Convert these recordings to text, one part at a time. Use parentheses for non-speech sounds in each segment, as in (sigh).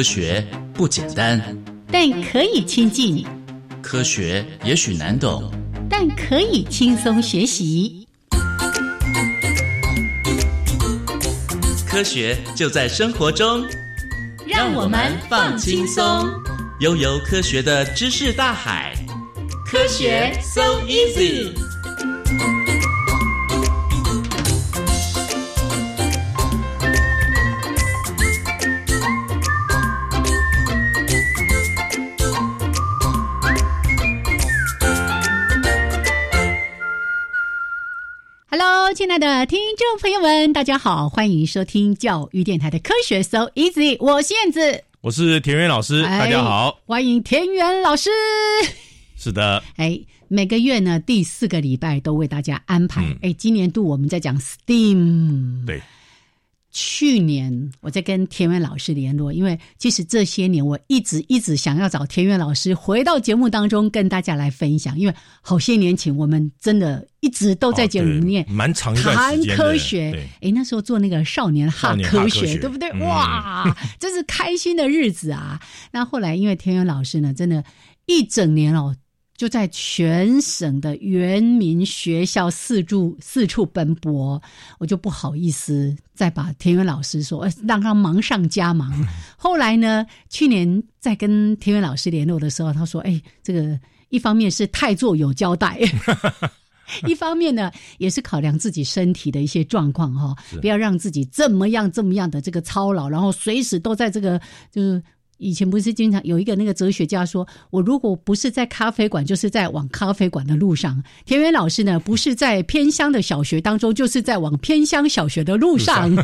科学不简单，但可以亲近；科学也许难懂，但可以轻松学习。科学就在生活中，让我们放轻松，悠游科学的知识大海。科学 so easy。亲爱的听众朋友们，大家好，欢迎收听教育电台的科学 So Easy，我是燕子，我是田园老师，大家好，欢迎田园老师。是的，哎，每个月呢第四个礼拜都为大家安排，哎，今年度我们在讲 STEAM，对。去年我在跟田园老师联络，因为其实这些年我一直一直想要找田园老师回到节目当中跟大家来分享，因为好些年前我们真的一直都在节目里面蛮长谈科学，哎，那时候做那个少年哈科学，对不对？哇，真是开心的日子啊！那后来因为田园老师呢，真的，一整年哦。就在全省的原民学校四处四处奔波，我就不好意思再把田园老师说，让他忙上加忙。后来呢，去年在跟田园老师联络的时候，他说：“哎，这个一方面是太座有交代，(laughs) 一方面呢也是考量自己身体的一些状况哈，不要让自己这么样这么样的这个操劳，然后随时都在这个就是。”以前不是经常有一个那个哲学家说，我如果不是在咖啡馆，就是在往咖啡馆的路上。田园老师呢，不是在偏乡的小学当中，就是在往偏乡小学的路上。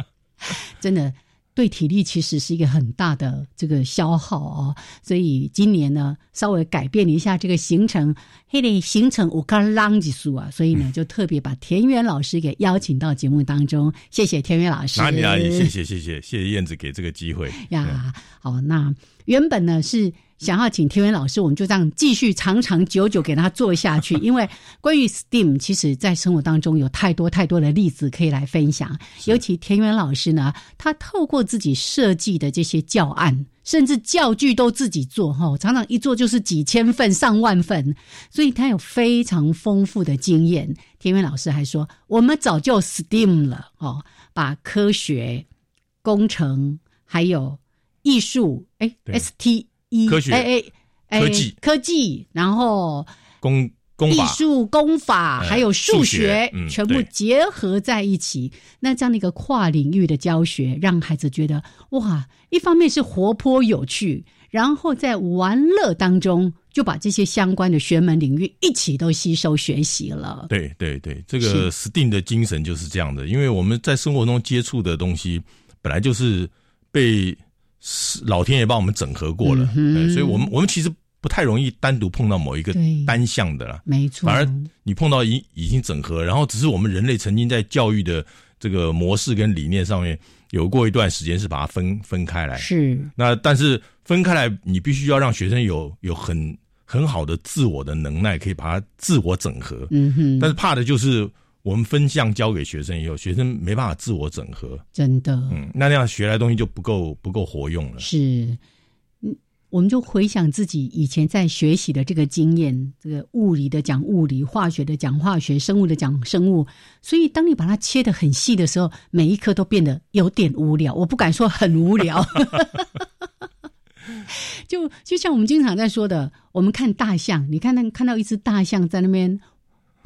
(laughs) 真的。对体力其实是一个很大的这个消耗哦，所以今年呢稍微改变了一下这个行程，嘿嘞行程我刚浪几数啊，所以呢就特别把田园老师给邀请到节目当中，谢谢田园老师，哪里哪里，谢谢谢谢谢谢燕子给这个机会。呀，好，那原本呢是。想要请田园老师，我们就这样继续长长久久给他做下去。(laughs) 因为关于 STEAM，其实在生活当中有太多太多的例子可以来分享。尤其田园老师呢，他透过自己设计的这些教案，甚至教具都自己做，哈，常常一做就是几千份、上万份，所以他有非常丰富的经验。田园老师还说，我们早就 STEAM 了，哦，把科学、工程还有艺术，哎，ST。科学，哎哎，科技，科技，然后工工艺术、工法，还有数学，全部结合在一起。那这样的一个跨领域的教学，让孩子觉得哇，一方面是活泼有趣，然后在玩乐当中就把这些相关的学门领域一起都吸收学习了。对对对，这个 STEAM 的精神就是这样的，因为我们在生活中接触的东西，本来就是被。是老天爷帮我们整合过了，所以我们我们其实不太容易单独碰到某一个单向的啦，没错。反而你碰到已已经整合，然后只是我们人类曾经在教育的这个模式跟理念上面有过一段时间是把它分分开来，是。那但是分开来，你必须要让学生有有很很好的自我的能耐，可以把它自我整合。嗯哼。但是怕的就是。我们分项交给学生以后，学生没办法自我整合，真的。嗯，那那样学来东西就不够不够活用了。是，嗯，我们就回想自己以前在学习的这个经验，这个物理的讲物理，化学的讲化学，生物的讲生物。所以，当你把它切得很细的时候，每一科都变得有点无聊。我不敢说很无聊，(laughs) 就就像我们经常在说的，我们看大象，你看那看到一只大象在那边。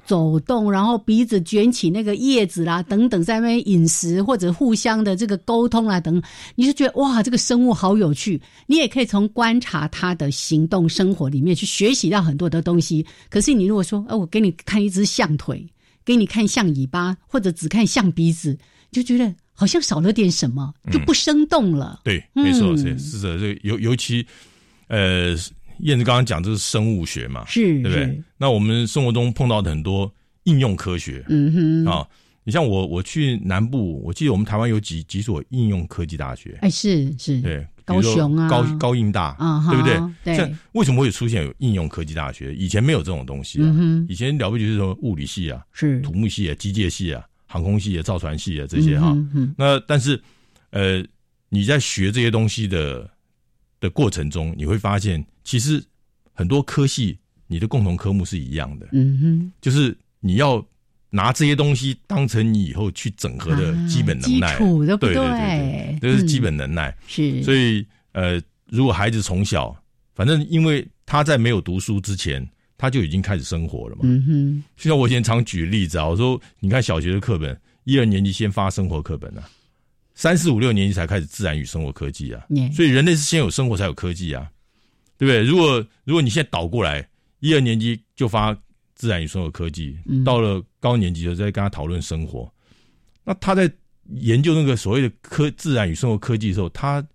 走动，然后鼻子卷起那个叶子啦，等等，在那边饮食或者互相的这个沟通啦，等，你就觉得哇，这个生物好有趣。你也可以从观察它的行动、生活里面去学习到很多的东西。可是你如果说，哦，我给你看一只象腿，给你看象尾巴，或者只看象鼻子，就觉得。好像少了点什么，就不生动了。对，没错，是是的，这尤尤其呃，燕子刚刚讲这是生物学嘛，是，对不对？那我们生活中碰到的很多应用科学，嗯哼，啊，你像我我去南部，我记得我们台湾有几几所应用科技大学，哎，是是，对。高雄啊，高高应大，对不对？对。像为什么会出现有应用科技大学？以前没有这种东西啊。以前了不起是什么物理系啊，是土木系啊，机械系啊，航空系啊，造船系啊这些哈。那但是呃，你在学这些东西的的过程中，你会发现其实很多科系你的共同科目是一样的。嗯哼，就是你要拿这些东西当成你以后去整合的基本能耐，对对对对。这是基本能耐，是。所以，呃，如果孩子从小，反正因为他在没有读书之前，他就已经开始生活了嘛。嗯哼。就像我以前常举例子啊，我说，你看小学的课本，一二年级先发生活课本啊，三四五六年级才开始自然与生活科技啊。所以人类是先有生活才有科技啊，对不对？如果如果你现在倒过来，一二年级就发自然与生活科技，到了高年级就再跟他讨论生活，那他在。研究那个所谓的科自然与生活科技的时候，他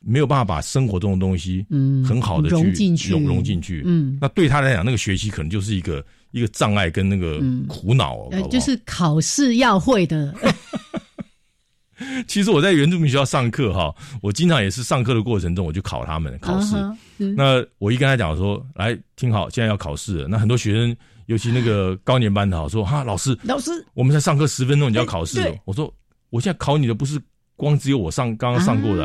没有办法把生活中的东西，嗯，很好的融进去，融融进去，嗯，那对他来讲，那个学习可能就是一个一个障碍跟那个苦恼，呃，就是考试要会的。(laughs) (laughs) 其实我在原住民学校上课哈，我经常也是上课的过程中，我就考他们考试。那我一跟他讲说，来听好，现在要考试了。那很多学生，尤其那个 (sighs) 高年班的，说哈，老师，老师，我们才上课十分钟，你就要考试了。我说。我现在考你的不是光只有我上刚刚上过的，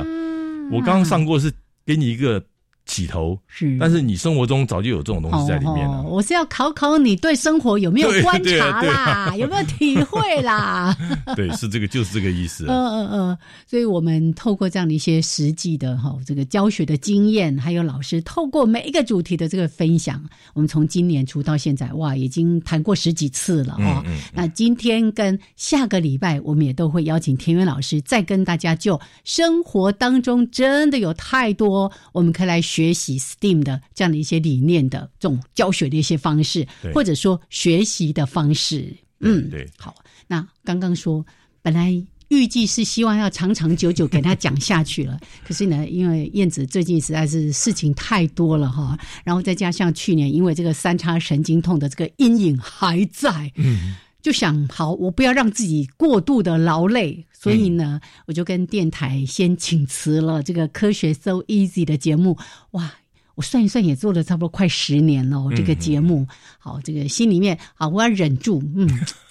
我刚刚上过是给你一个。起头是，但是你生活中早就有这种东西在里面了。我是要考考你对生活有没有观察啦，有没有体会啦？(laughs) 对，是这个，就是这个意思。(laughs) 嗯嗯嗯，所以我们透过这样的一些实际的哈，这个教学的经验，还有老师透过每一个主题的这个分享，我们从今年初到现在，哇，已经谈过十几次了哦。那今天跟下个礼拜，我们也都会邀请田园老师再跟大家就生活当中真的有太多我们可以来学。学习 STEAM 的这样的一些理念的这种教学的一些方式，或者说学习的方式，嗯，对，好。那刚刚说本来预计是希望要长长久久给他讲下去了，(laughs) 可是呢，因为燕子最近实在是事情太多了哈，然后再加上去年因为这个三叉神经痛的这个阴影还在，嗯。就想好，我不要让自己过度的劳累，所以呢，我就跟电台先请辞了这个科学 so easy 的节目。哇，我算一算也做了差不多快十年了，这个节目。好，这个心里面啊，我要忍住，嗯，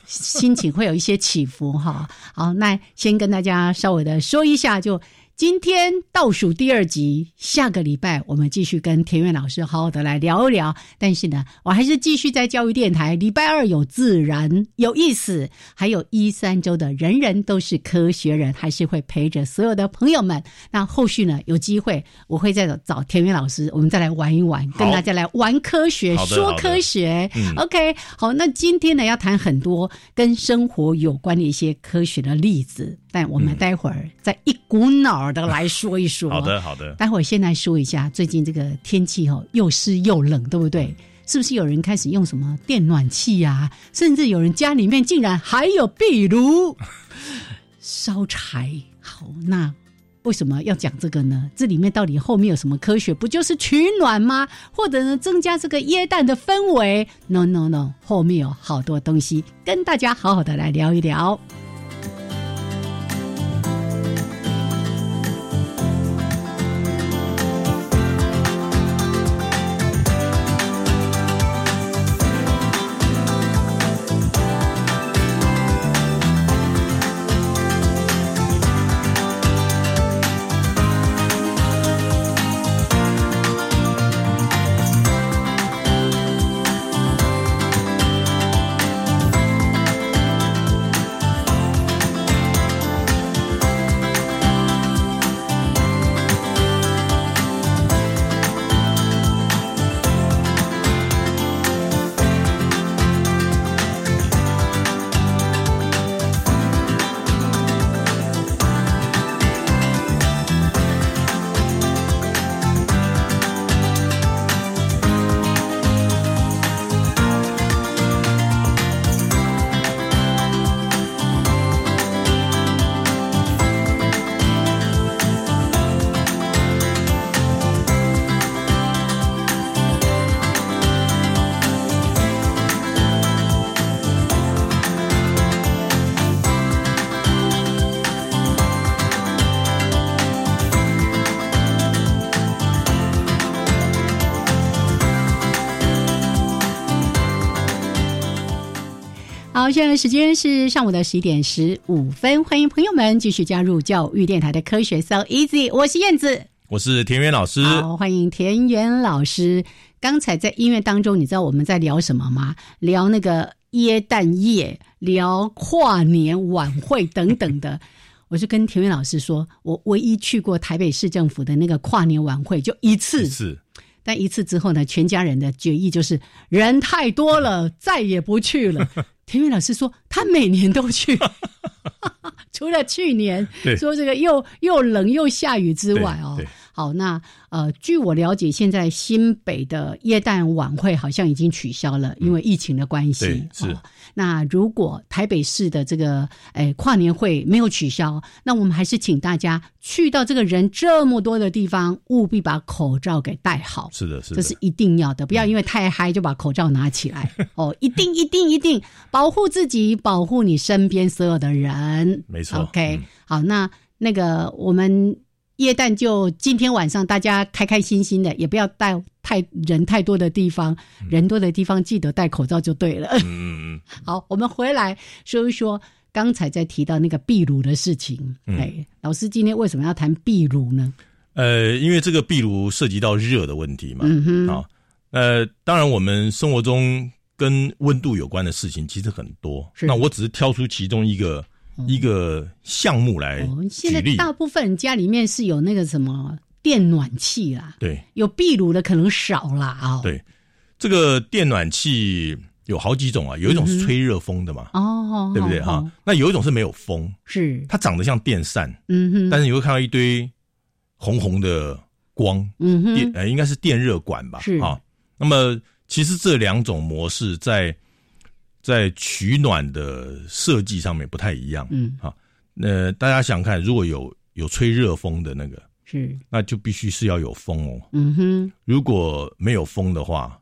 心情会有一些起伏哈。好，那先跟大家稍微的说一下就。今天倒数第二集，下个礼拜我们继续跟田园老师好好的来聊一聊。但是呢，我还是继续在教育电台，礼拜二有自然有意思，还有一三周的人人都是科学人，还是会陪着所有的朋友们。那后续呢，有机会我会再找田园老师，我们再来玩一玩，跟大家来玩科学，说科学。OK，好，那今天呢要谈很多跟生活有关的一些科学的例子。但我们待会儿再一股脑的来说一说。好的，好的。待会儿先来说一下，最近这个天气哦，又湿又冷，对不对？是不是有人开始用什么电暖气呀？甚至有人家里面竟然还有壁炉 (laughs) 烧柴。好，那为什么要讲这个呢？这里面到底后面有什么科学？不就是取暖吗？或者呢，增加这个椰蛋的氛围？No No No，后面有好多东西，跟大家好好的来聊一聊。好，现在的时间是上午的十一点十五分，欢迎朋友们继续加入教育电台的科学 So Easy，我是燕子，我是田园老师，好，欢迎田园老师。刚才在音乐当中，你知道我们在聊什么吗？聊那个耶诞夜，聊跨年晚会等等的。(laughs) 我是跟田园老师说，我唯一去过台北市政府的那个跨年晚会就一次，是。但一次之后呢，全家人的决议就是人太多了，(laughs) 再也不去了。田园老师说，他每年都去，(laughs) 除了去年说这个又又冷又下雨之外哦。好，那呃，据我了解，现在新北的耶诞晚会好像已经取消了，因为疫情的关系。是。那如果台北市的这个诶跨年会没有取消，那我们还是请大家去到这个人这么多的地方，务必把口罩给戴好。是的，是的，这是一定要的，不要因为太嗨就把口罩拿起来。哦，一定一定一定保护自己，保护你身边所有的人。没错。OK，好，那那个我们。耶诞就今天晚上，大家开开心心的，也不要带太人太多的地方，人多的地方记得戴口罩就对了。嗯嗯。(laughs) 好，我们回来说一说刚才在提到那个壁炉的事情。哎，老师今天为什么要谈壁炉呢？呃，因为这个壁炉涉及到热的问题嘛。嗯哼。啊，呃，当然我们生活中跟温度有关的事情其实很多，那我只是挑出其中一个。一个项目来现在大部分家里面是有那个什么电暖气啦，对，有壁炉的可能少啦啊。对，这个电暖气有好几种啊，有一种是吹热风的嘛，哦，对不对哈？那有一种是没有风，是它长得像电扇，嗯哼，但是你会看到一堆红红的光，嗯哼，电呃应该是电热管吧，是啊。那么其实这两种模式在。在取暖的设计上面不太一样，嗯，好，那大家想看，如果有有吹热风的那个，是，那就必须是要有风哦，嗯哼，如果没有风的话，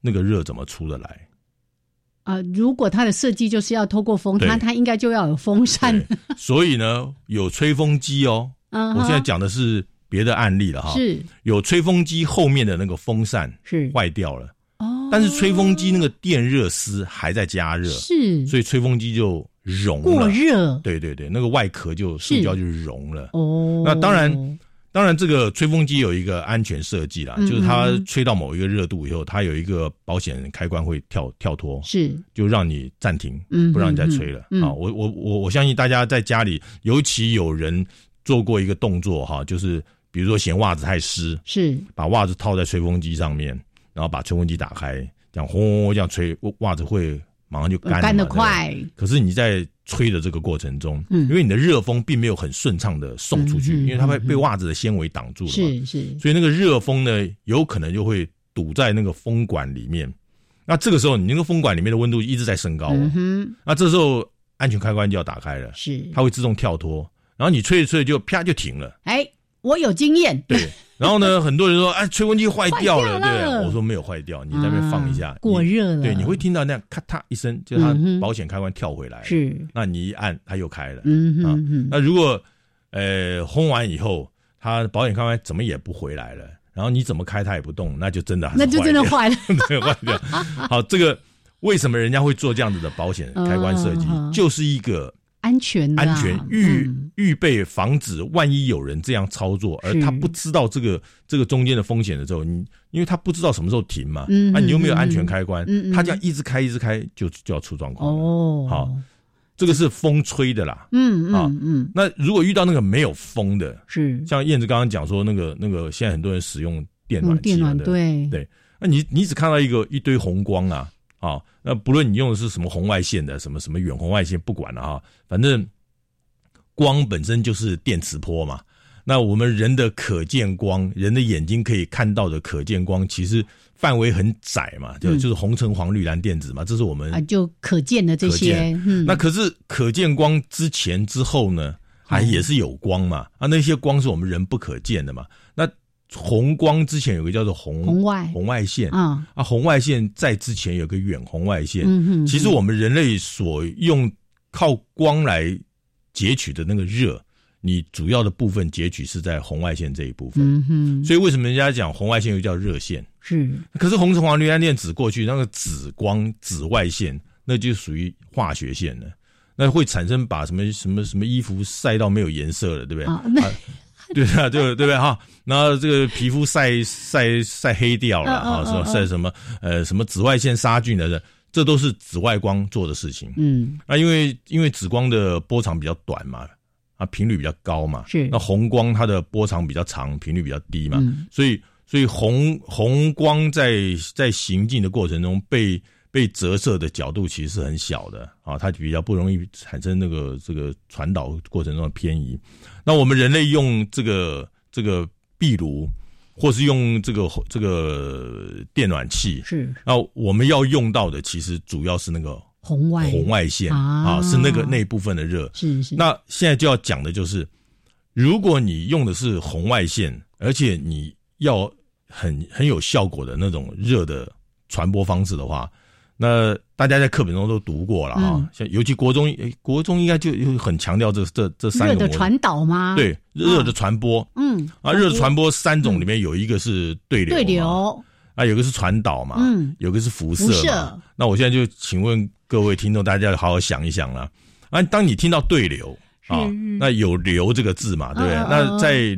那个热怎么出得来？啊，如果它的设计就是要透过风，它它应该就要有风扇，所以呢，有吹风机哦，嗯，我现在讲的是别的案例了哈，是。有吹风机后面的那个风扇是。坏掉了。但是吹风机那个电热丝还在加热，是，所以吹风机就融了。过热，对对对，那个外壳就塑胶就融了。哦，那当然，当然这个吹风机有一个安全设计啦，就是它吹到某一个热度以后，它有一个保险开关会跳跳脱，是，就让你暂停，嗯，不让你再吹了。啊，我我我我相信大家在家里，尤其有人做过一个动作哈，就是比如说嫌袜子太湿，是，把袜子套在吹风机上面。然后把吹风机打开，这样轰这样吹，袜子会马上就干，干得快。可是你在吹的这个过程中，嗯，因为你的热风并没有很顺畅的送出去，因为它会被袜子的纤维挡住了，是是。所以那个热风呢，有可能就会堵在那个风管里面。那这个时候，你那个风管里面的温度一直在升高。那这时候安全开关就要打开了，是，它会自动跳脱，然后你吹着吹着就啪就停了。哎，我有经验，对。(laughs) 然后呢，很多人说，哎，吹风机坏掉了，对我说没有坏掉，你在那边放一下，过热了，对，你会听到那样咔嗒一声，就它保险开关跳回来，是，那你一按，它又开了，嗯啊，那如果呃轰完以后，它保险开关怎么也不回来了，然后你怎么开它也不动，那就真的那就真的坏了，(laughs) 对，坏掉。好，这个为什么人家会做这样子的保险开关设计，就是一个。安全，安全预预备防止万一有人这样操作，而他不知道这个这个中间的风险的时候，你因为他不知道什么时候停嘛，啊，你又没有安全开关，他这样一直开一直开就就要出状况哦。好，这个是风吹的啦，嗯嗯嗯。那如果遇到那个没有风的，是。像燕子刚刚讲说那个那个现在很多人使用电暖气的，对对，那你你只看到一个一堆红光啊。啊，那不论你用的是什么红外线的，什么什么远红外线，不管了哈，反正光本身就是电磁波嘛。那我们人的可见光，人的眼睛可以看到的可见光，其实范围很窄嘛，就就是红橙黄绿蓝靛紫嘛，这是我们啊就可见的这些。那可是可见光之前之后呢，还也是有光嘛？啊，那些光是我们人不可见的嘛？那。红光之前有个叫做红红外。红外线。啊啊红外线在之前有个远红外线，嗯其实我们人类所用靠光来截取的那个热，你主要的部分截取是在红外线这一部分，嗯哼，所以为什么人家讲红外线又叫热线？是，可是红橙黄绿蓝靛紫过去那个紫光紫外线，那就属于化学线了，那会产生把什么什么什么衣服晒到没有颜色了，对不对？啊，(laughs) 对啊，对对不对哈？然后这个皮肤晒晒晒黑掉了啊，是吧？晒什么呃什么紫外线杀菌的，这都是紫外光做的事情。嗯，那因为因为紫光的波长比较短嘛，啊频率比较高嘛，是那红光它的波长比较长，频率比较低嘛，所以所以红红光在在行进的过程中被。被折射的角度其实是很小的啊，它比较不容易产生那个这个传导过程中的偏移。那我们人类用这个这个壁炉，或是用这个这个电暖器，是那我们要用到的其实主要是那个红外红外线啊，是那个那一部分的热。是是。那现在就要讲的就是，如果你用的是红外线，而且你要很很有效果的那种热的传播方式的话。那大家在课本中都读过了啊，像尤其国中，国中应该就很强调这这这三个热的传导吗？对，热的传播，嗯，啊，热的传播三种里面有一个是对流，对流，啊，有个是传导嘛，嗯，有个是辐射嘛。那我现在就请问各位听众，大家要好好想一想了。啊，当你听到对流啊，那有流这个字嘛，对不对？那在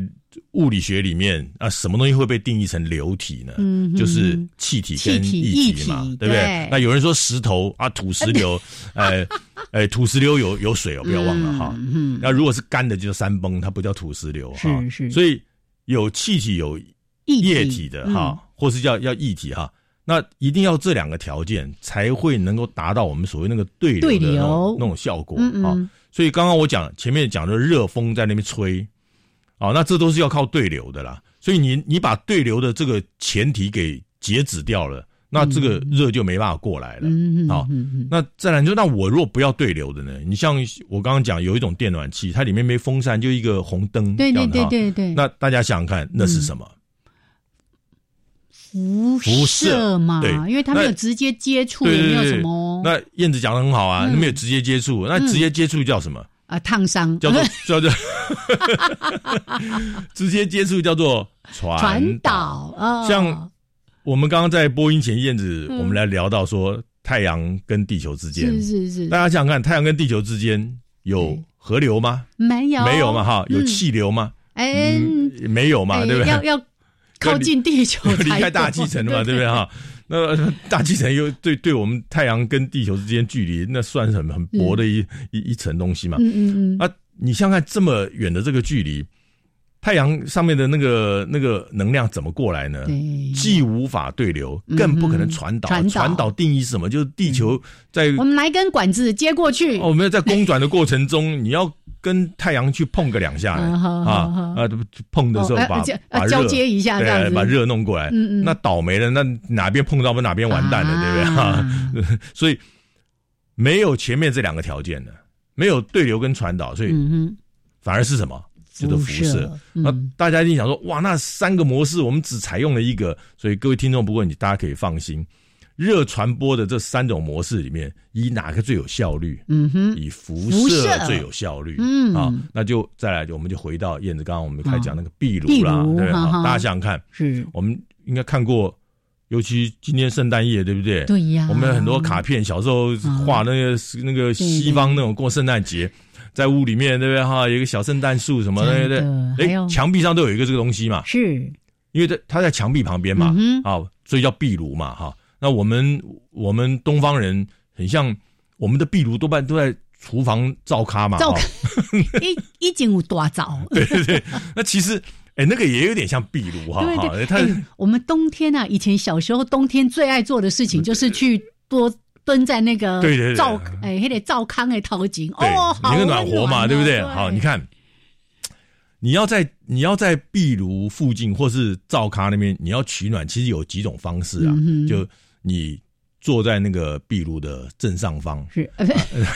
物理学里面啊，什么东西会被定义成流体呢？嗯，就是气体跟液体嘛，对不对？那有人说石头啊，土石流，(laughs) 呃，呃，土石流有有水哦，不要忘了哈。嗯，那如果是干的，就叫山崩，它不叫土石流哈。是是。所以有气体有液体的哈，或是叫要液体哈，那一定要这两个条件才会能够达到我们所谓那个对流的那种效果啊。所以刚刚我讲前面讲的热风在那边吹。哦，那这都是要靠对流的啦，所以你你把对流的这个前提给截止掉了，那这个热就没办法过来了。嗯好，那再来就那我如果不要对流的呢？你像我刚刚讲有一种电暖气，它里面没风扇，就一个红灯，对对对对对。那大家想想看，那是什么？辐射嘛，对，因为它没有直接接触，也没有什么。那燕子讲的很好啊，没有直接接触，那直接接触叫什么？啊，烫伤叫做叫做，(laughs) (laughs) 直接接触叫做传导啊。像我们刚刚在播音前燕子，我们来聊到说太阳跟地球之间，是是是。大家想想看，太阳跟地球之间有河流吗？没有，没有嘛哈？有气流吗？哎，没有嘛，对不对？要要 (laughs) 靠近地球，离开大气层的嘛，对不对哈？(laughs) 那大气层又对对我们太阳跟地球之间距离，那算是很很薄的一一一层东西嘛。嗯嗯嗯。啊，你想看这么远的这个距离，太阳上面的那个那个能量怎么过来呢？既无法对流，更不可能传导。传导定义是什么？就是地球在我们拿一根管子接过去。哦，我们在公转的过程中，你要。跟太阳去碰个两下啊啊！碰的时候把把交接一下，这样把热弄过来，那倒霉了，那哪边碰到不哪边完蛋了，对不对？哈，(laughs) 所以没有前面这两个条件的，没有对流跟传导，所以反而是什么？就是辐射。那大家一定想说，哇，那三个模式我们只采用了一个，所以各位听众，不过你大家可以放心。热传播的这三种模式里面，以哪个最有效率？嗯哼，以辐射最有效率。嗯，啊，那就再来，我们就回到燕子刚刚我们开始讲那个壁炉啦，对不对？大家想想看，是我们应该看过，尤其今天圣诞夜，对不对？对呀。我们有很多卡片，小时候画那个那个西方那种过圣诞节，在屋里面，对不对？哈，有一个小圣诞树什么的，对对？哎，墙壁上都有一个这个东西嘛，是因为它它在墙壁旁边嘛，啊，所以叫壁炉嘛，哈。那我们我们东方人很像我们的壁炉多半都在厨房灶咖嘛，灶 (laughs) 一一进屋多灶。(laughs) 对对对，那其实哎，那个也有点像壁炉哈。对对，我们冬天啊，以前小时候冬天最爱做的事情就是去多蹲在那个对对灶哎，还得灶炕哎掏井哦，好个暖和嘛，对不对？好，你看。你要在你要在壁炉附近或是灶咖那边，你要取暖，其实有几种方式啊。就你坐在那个壁炉的正上方。是，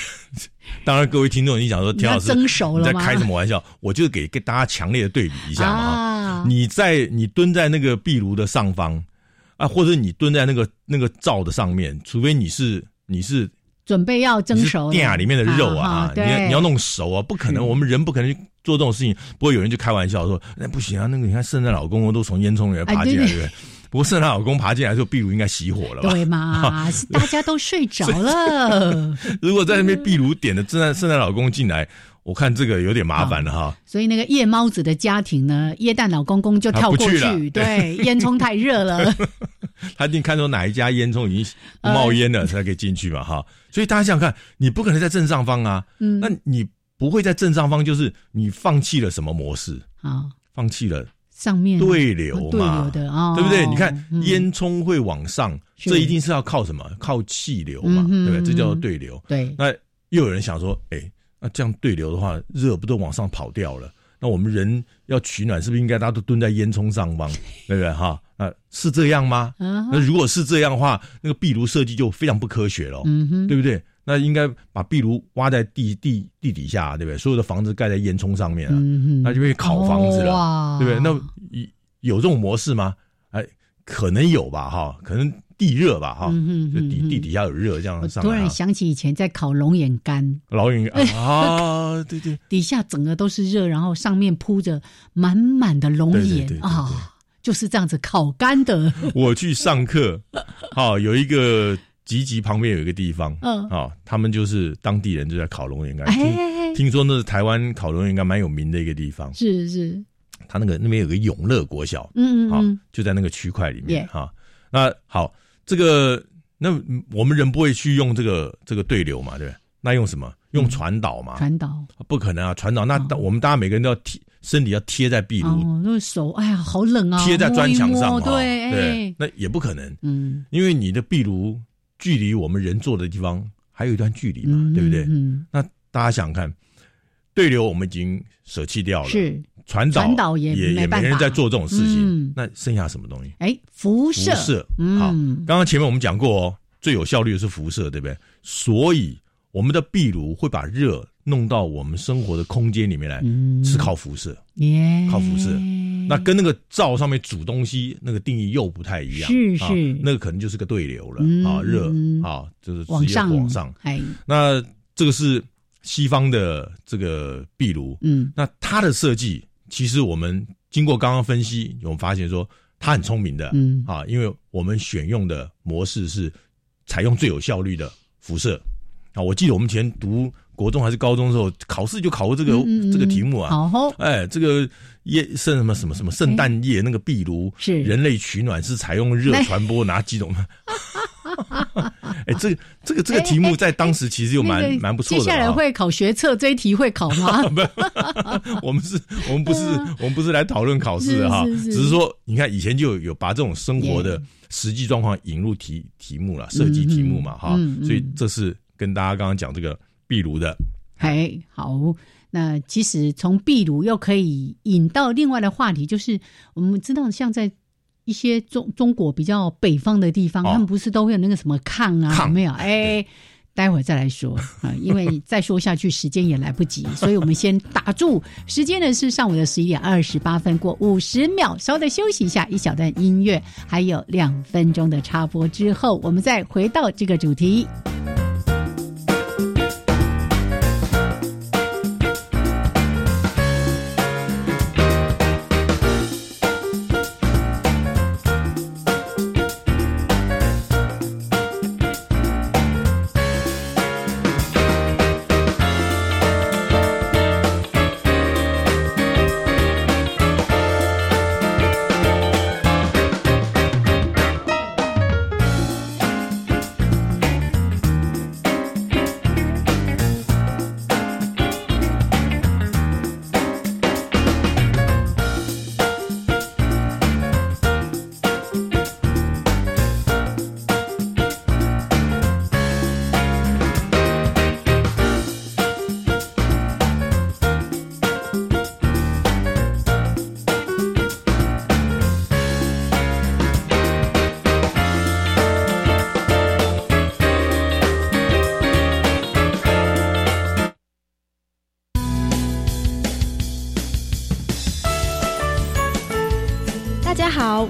(laughs) 当然各位听众，你想说田老师你在开什么玩笑？我就给给大家强烈的对比一下嘛。你在你蹲在那个壁炉的上方啊，或者你蹲在那个那个灶的上面，除非你是你是。准备要蒸熟，电啊里面的肉啊，你要你要弄熟啊，不可能，我们人不可能去做这种事情。不过有人就开玩笑说，那不行啊，那个你看圣诞老公公都从烟囱里面爬进来，对不对？不过圣诞老公爬进来的时候，壁炉应该熄火了吧？对嘛，(laughs) 大家都睡着了。(laughs) 如果在那边壁炉点的圣诞圣诞老公进来。我看这个有点麻烦了哈，所以那个夜猫子的家庭呢，耶诞老公公就跳过去，对，烟囱太热了，(laughs) 他一定看到哪一家烟囱已经冒烟了，才可以进去嘛哈。所以大家想想看，你不可能在正上方啊，嗯那你不会在正上方，就是你放弃了什么模式啊？放弃了上面对流嘛，对不对？你看烟囱会往上，这一定是要靠什么？靠气流嘛，对不对？这叫做对流。对，那又有人想说，哎。那这样对流的话，热不都往上跑掉了？那我们人要取暖，是不是应该大家都蹲在烟囱上方？(laughs) 对不对？哈，那是这样吗？那如果是这样的话，那个壁炉设计就非常不科学了，对不对？那应该把壁炉挖在地地地底下，对不对？所有的房子盖在烟囱上面啊，那就会烤房子了，对不对？那有这种模式吗？哎，可能有吧，哈，可能。地热吧，哈，就地地底下有热，这样上。突然想起以前在烤龙眼干，龙眼干啊，(laughs) 对对，底下整个都是热，然后上面铺着满满的龙眼啊，就是这样子烤干的。我去上课，好有一个集集旁边有一个地方，嗯，好，他们就是当地人就在烤龙眼干。听说那是台湾烤龙眼干蛮有名的一个地方，是是。他那个那边有个永乐国小，嗯嗯，好，就在那个区块里面哈。那好。这个那我们人不会去用这个这个对流嘛，对不对？那用什么？用传导嘛？传导不可能啊！传导那我们大家每个人都要贴身体要贴在壁炉，那个手哎呀好冷啊！贴在砖墙上，对对，那也不可能，嗯，因为你的壁炉距离我们人坐的地方还有一段距离嘛，对不对？嗯，那大家想看对流，我们已经舍弃掉了，是。传导也也没人在做这种事情，那剩下什么东西？哎，辐射。辐射。好，刚刚前面我们讲过哦，最有效率的是辐射，对不对？所以我们的壁炉会把热弄到我们生活的空间里面来，是靠辐射。耶，靠辐射。那跟那个灶上面煮东西那个定义又不太一样。是是，那个可能就是个对流了啊，热啊，就是直接往上。哎，那这个是西方的这个壁炉。嗯，那它的设计。其实我们经过刚刚分析，我们发现说它很聪明的，嗯啊，因为我们选用的模式是采用最有效率的辐射啊。我记得我们以前读国中还是高中的时候，考试就考过这个这个题目啊。好，哎，这个夜圣什么什么什么圣诞夜那个壁炉是人类取暖是采用热传播哪几种？(laughs) 哎，这个这个这个题目在当时其实又蛮蛮不错的。接下来会考学测这一题会考吗？不，(laughs) 我们是，我们不是，我们不是来讨论考试的哈，只是说，你看以前就有把这种生活的实际状况引入题题目了，设计题目嘛哈，所以这是跟大家刚刚讲这个壁炉的。哎，好，那其实从壁炉又可以引到另外的话题，就是我们知道像在。一些中中国比较北方的地方，他们不是都会有那个什么炕啊？没有？哎，待会儿再来说啊，因为再说下去时间也来不及，所以我们先打住。时间呢是上午的十一点二十八分过五十秒，稍微休息一下，一小段音乐，还有两分钟的插播之后，我们再回到这个主题。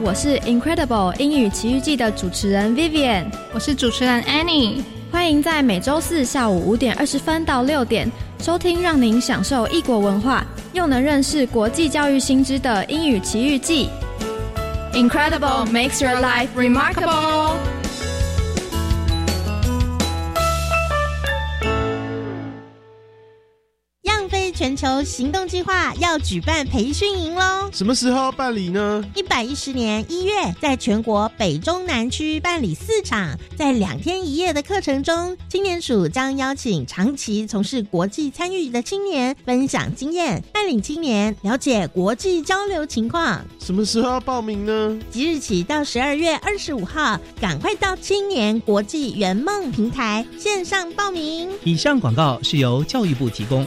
我是 Incredible 英语奇遇记的主持人 Vivian，我是主持人 Annie，欢迎在每周四下午五点二十分到六点收听，让您享受异国文化又能认识国际教育新知的英语奇遇记。Incredible makes your life remarkable. 全球行动计划要举办培训营喽！什么时候办理呢？一百一十年一月，在全国北中南区办理四场，在两天一夜的课程中，青年署将邀请长期从事国际参与的青年分享经验，带领青年了解国际交流情况。什么时候要报名呢？即日起到十二月二十五号，赶快到青年国际圆梦平台线上报名。以上广告是由教育部提供。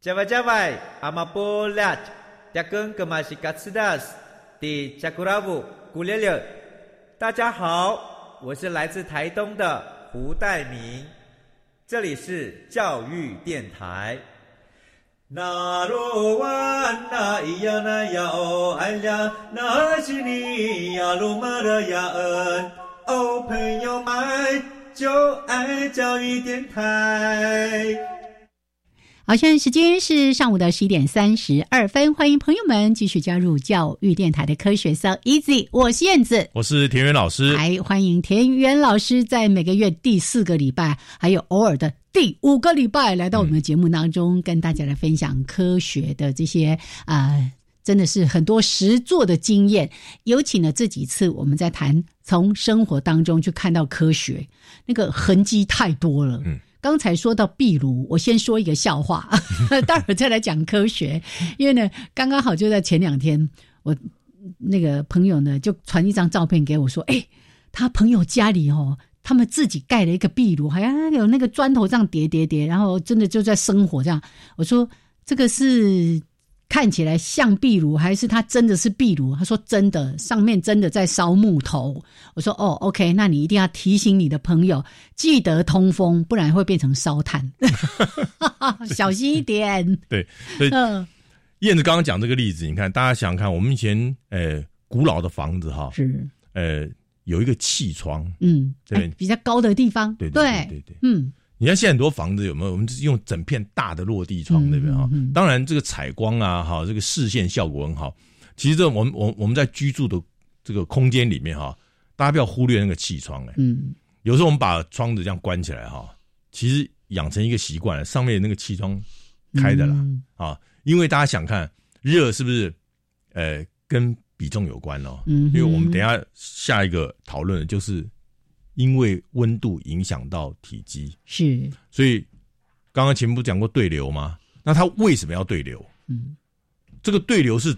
加外加外，阿玛波拉，扎根格玛西卡斯达斯，的加古拉布古列列。大家好，我是来自台东的胡代明，这里是教育电台。那罗哇那咿呀那呀哦哎呀，那是你呀鲁玛的呀恩，哦朋友们就爱教育电台。好，现在时间是上午的十一点三十二分，欢迎朋友们继续加入教育电台的科学 So Easy，我是燕子，我是田园老师，来欢迎田园老师在每个月第四个礼拜，还有偶尔的第五个礼拜，来到我们的节目当中，跟大家来分享科学的这些啊，真的是很多实作的经验。尤其呢这几次，我们在谈从生活当中去看到科学，那个痕迹太多了，嗯。刚才说到壁炉，我先说一个笑话，(laughs) 待会儿再来讲科学。因为呢，刚刚好就在前两天，我那个朋友呢就传一张照片给我，说：“哎，他朋友家里哦，他们自己盖了一个壁炉，好像有那个砖头这样叠叠叠，然后真的就在生火这样。”我说：“这个是。”看起来像壁炉，还是它真的是壁炉？他说真的，上面真的在烧木头。我说哦，OK，那你一定要提醒你的朋友，记得通风，不然会变成烧炭，(laughs) 小心一点。对，所以燕子刚刚讲这个例子，你看，大家想想看，我们以前呃古老的房子哈，是呃有一个气窗，嗯，对，比较高的地方，对对对对，嗯。你看现在很多房子有没有？我们是用整片大的落地窗，对不对啊？当然，这个采光啊，哈，这个视线效果很好。其实，这我们我我们在居住的这个空间里面哈，大家不要忽略那个气窗哎。嗯。有时候我们把窗子这样关起来哈，其实养成一个习惯，上面那个气窗开的啦啊，因为大家想看热是不是？呃，跟比重有关哦。嗯。因为我们等下下一个讨论的就是。因为温度影响到体积，是，所以刚刚前面不讲过对流吗？那它为什么要对流？嗯，这个对流是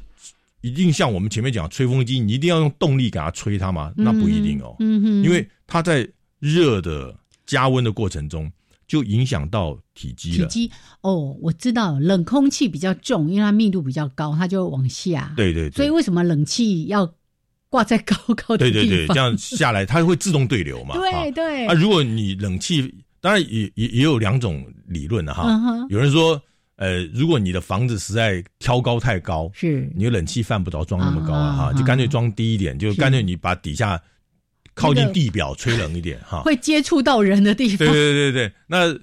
一定像我们前面讲吹风机，你一定要用动力给它吹它吗？那不一定哦。嗯哼，因为它在热的加温的过程中，就影响到体积了。体积哦，我知道，冷空气比较重，因为它密度比较高，它就往下。对对。所以为什么冷气要？挂在高高的地方，对对对，这样下来它会自动对流嘛？(laughs) 对对。啊，如果你冷气，当然也也也有两种理论的哈。有人说，呃，如果你的房子实在挑高太高，是，你的冷气犯不着装那么高啊，哈，就干脆装低一点，就干脆你把底下靠近地表吹冷一点哈，会接触到人的地方。对对对对，那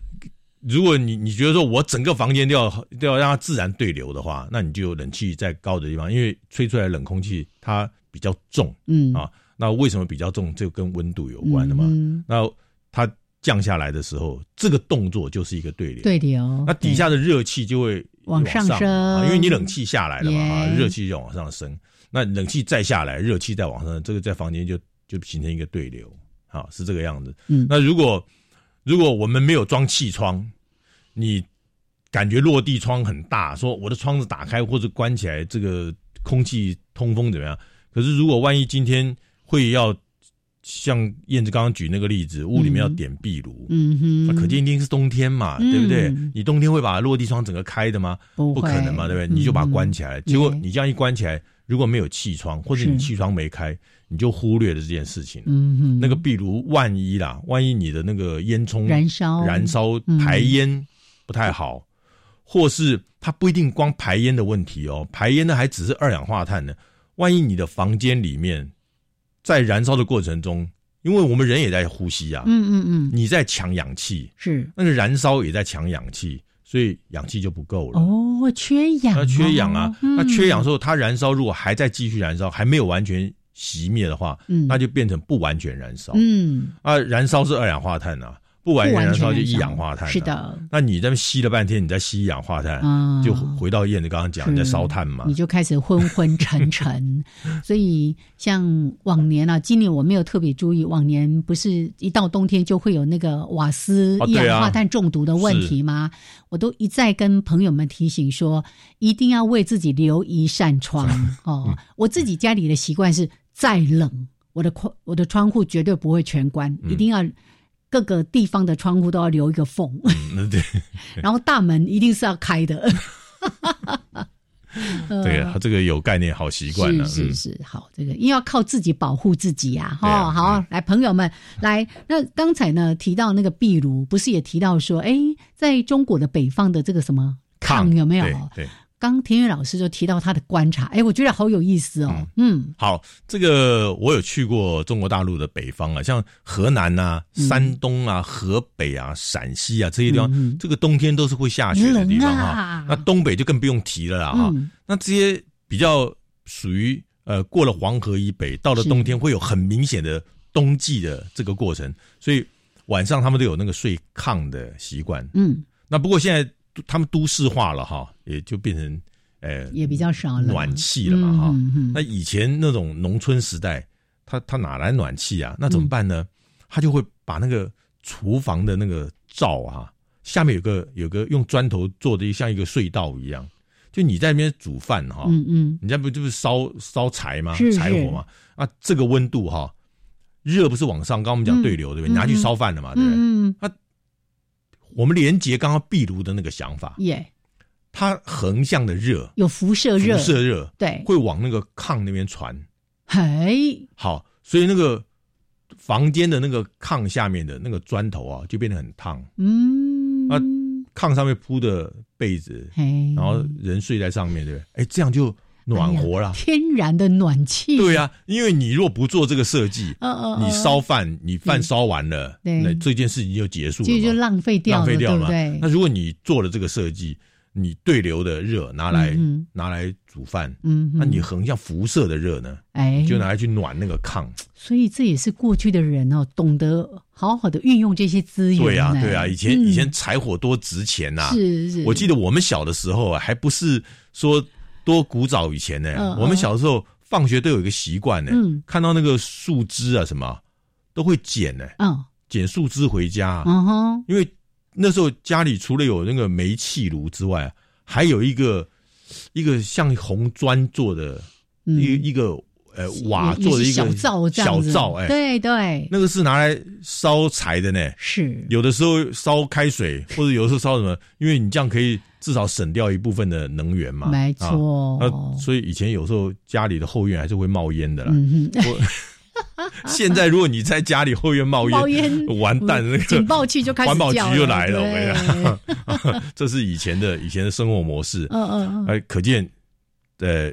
如果你你觉得说我整个房间都要都要让它自然对流的话，那你就有冷气在高的地方，因为吹出来冷空气它。比较重，嗯啊，那为什么比较重？就跟温度有关的嘛。嗯那它降下来的时候，这个动作就是一个对流，对流。那底下的热气就会往上升，因为你冷气下来了嘛，热气就往上升。那冷气再下来，热气再往上，这个在房间就就形成一个对流，好是这个样子。嗯，那如果如果我们没有装气窗，你感觉落地窗很大，说我的窗子打开或者关起来，这个空气通风怎么样？可是，如果万一今天会要像燕子刚刚举那个例子，屋里面要点壁炉，嗯哼，那可见一定是冬天嘛，对不对？你冬天会把落地窗整个开的吗？不可能嘛，对不对？你就把它关起来，结果你这样一关起来，如果没有气窗，或者你气窗没开，你就忽略了这件事情。嗯哼，那个壁炉万一啦，万一你的那个烟囱燃烧燃烧排烟不太好，或是它不一定光排烟的问题哦，排烟的还只是二氧化碳呢。万一你的房间里面。在燃烧的过程中，因为我们人也在呼吸啊，嗯嗯嗯，你在抢氧气，是那个燃烧也在抢氧气，所以氧气就不够了。哦，缺氧，那缺氧啊，那缺氧时候，它燃烧如果还在继续燃烧，还没有完全熄灭的话，嗯，那就变成不完全燃烧，嗯啊，燃烧是二氧化碳啊。不完全燃烧就一氧化碳，是的。那你在吸了半天，你在吸一氧化碳，就回到燕子刚刚讲，你在烧炭嘛，你就开始昏昏沉沉。(laughs) 所以像往年啊，今年我没有特别注意，往年不是一到冬天就会有那个瓦斯一氧化碳中毒的问题吗？我都一再跟朋友们提醒说，一定要为自己留一扇窗哦。我自己家里的习惯是，再冷，我的窗我的窗户绝对不会全关，一定要。各个地方的窗户都要留一个缝，对，(laughs) 然后大门一定是要开的。(laughs) 对啊，他这个有概念，好习惯了。是是是，好，这个因为要靠自己保护自己呀。哈，好，来，朋友们，来，那刚才呢提到那个壁炉，不是也提到说，哎，在中国的北方的这个什么炕有没有？对。刚田园老师就提到他的观察，哎，我觉得好有意思哦。嗯，好，这个我有去过中国大陆的北方啊，像河南啊、山东啊、河北啊、陕西啊这些地方，这个冬天都是会下雪的地方哈。那东北就更不用提了啦哈。那这些比较属于呃过了黄河以北，到了冬天会有很明显的冬季的这个过程，所以晚上他们都有那个睡炕的习惯。嗯，那不过现在。他们都市化了哈，也就变成，呃，也比较少暖气了嘛哈。那以前那种农村时代，他他哪来暖气啊？那怎么办呢？他就会把那个厨房的那个灶啊，下面有个有个用砖头做的像一个隧道一样，就你在那边煮饭哈，嗯嗯，你家不就是烧烧柴吗？是柴火嘛？啊，这个温度哈，热不是往上，刚我们讲对流对不对？拿去烧饭了嘛，对不对？嗯，啊。我们连接刚刚壁炉的那个想法，耶，它横向的热有辐射热，辐射热对，会往那个炕那边传。嘿，好，所以那个房间的那个炕下面的那个砖头啊，就变得很烫。嗯，那，炕上面铺的被子，然后人睡在上面，对不对？哎，这样就。暖和了，天然的暖气。对呀，因为你若不做这个设计，你烧饭，你饭烧完了，那这件事情就结束了，就就浪费掉，浪费掉了，对那如果你做了这个设计，你对流的热拿来拿来煮饭，嗯，那你横向辐射的热呢？哎，就拿来去暖那个炕。所以这也是过去的人哦，懂得好好的运用这些资源。对啊，对啊，以前以前柴火多值钱呐！是是，我记得我们小的时候啊，还不是说。多古早以前呢，我们小时候放学都有一个习惯呢，看到那个树枝啊什么，都会捡呢，嗯捡树枝回家。嗯哼，因为那时候家里除了有那个煤气炉之外，还有一个一个像红砖做的，一一个呃瓦做的一个小灶，小灶，哎，对对，那个是拿来烧柴的呢。是有的时候烧开水，或者有的时候烧什么，因为你这样可以。至少省掉一部分的能源嘛，没错。啊，所以以前有时候家里的后院还是会冒烟的啦。嗯 (laughs) 现在如果你在家里后院冒烟，完蛋，那个警报器就开始环保局就来了。我跟你讲，(laughs) 这是以前的以前的生活模式。嗯嗯嗯。可见，呃，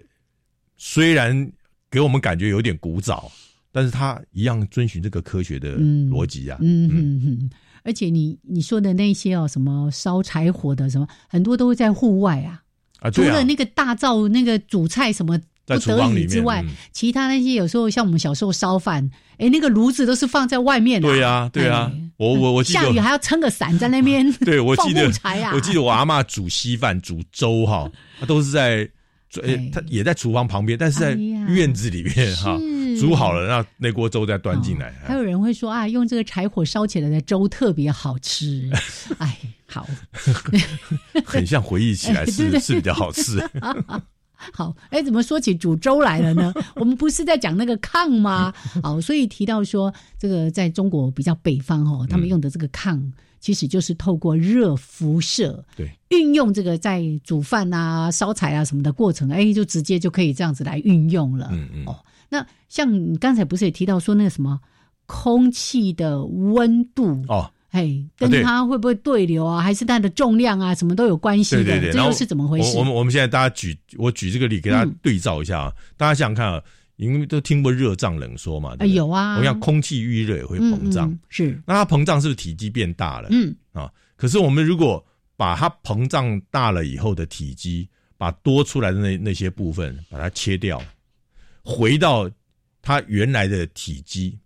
虽然给我们感觉有点古早，但是他一样遵循这个科学的逻辑啊。嗯嗯嗯。而且你你说的那些哦，什么烧柴火的什么，很多都会在户外啊。啊，除了那个大灶那个煮菜什么不得已之外，其他那些有时候像我们小时候烧饭，哎，那个炉子都是放在外面的。对呀，对呀，我我我下雨还要撑个伞在那边。(laughs) 对，我记得柴啊，我记得我阿妈煮稀饭、煮粥哈，(laughs) 都是在。哎，他也在厨房旁边，但是在院子里面哈，煮好了，那那锅粥再端进来。还有人会说啊，用这个柴火烧起来的粥特别好吃。(laughs) 哎，好，很像回忆起来是是比较好吃。(laughs) 好，哎，怎么说起煮粥来了呢？(laughs) 我们不是在讲那个炕吗？好，所以提到说这个在中国比较北方哦，他们用的这个炕，其实就是透过热辐射，对，运用这个在煮饭啊、烧柴啊什么的过程，哎，就直接就可以这样子来运用了。嗯嗯。哦，那像你刚才不是也提到说那个什么空气的温度哦？哎，跟它会不会对流啊，还是它的重量啊，什么都有关系的。对对对，这又是怎么回事？我们我们现在大家举我举这个例给大家对照一下啊，大家想想看啊，因为都听过热胀冷缩嘛，啊有啊，同样空气遇热也会膨胀，是那它膨胀是不是体积变大了？嗯啊，可是我们如果把它膨胀大了以后的体积，把多出来的那那些部分把它切掉，回到它原来的体积。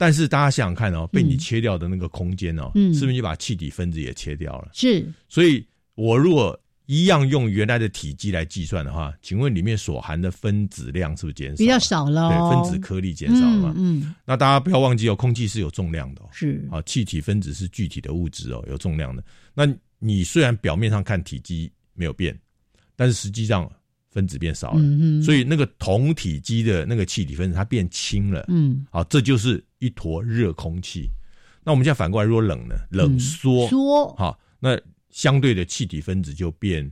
但是大家想想看哦，被你切掉的那个空间哦，嗯，是不是就把气体分子也切掉了？是。所以我如果一样用原来的体积来计算的话，请问里面所含的分子量是不是减少？比较少了，对，分子颗粒减少了嘛？嗯。那大家不要忘记哦，空气是有重量的，是啊，气体分子是具体的物质哦，有重量的。那你虽然表面上看体积没有变，但是实际上。分子变少了，所以那个同体积的那个气体分子它变轻了，嗯，好，这就是一坨热空气。那我们现在反过来，如果冷呢？冷缩，缩，好，那相对的气体分子就变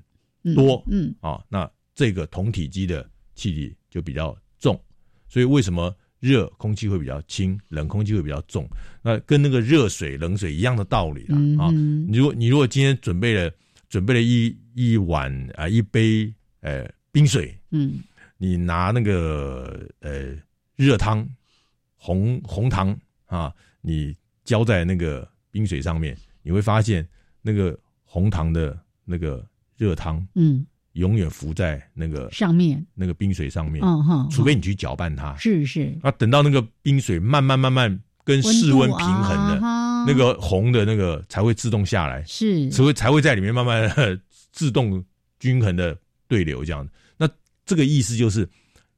多，嗯，啊，那这个同体积的气体就比较重。所以为什么热空气会比较轻，冷空气会比较重？那跟那个热水、冷水一样的道理啦。啊，你如果你如果今天准备了准备了一一碗啊一杯，呃。冰水，嗯，你拿那个呃热汤，红红糖啊，你浇在那个冰水上面，你会发现那个红糖的那个热汤，嗯，永远浮在那个上面，那个冰水上面，嗯哼，除非你去搅拌它，是是，啊，等到那个冰水慢慢慢慢跟室温平衡的，那个红的那个才会自动下来，是，才会才会在里面慢慢 (laughs) 自动均衡的对流这样那这个意思就是，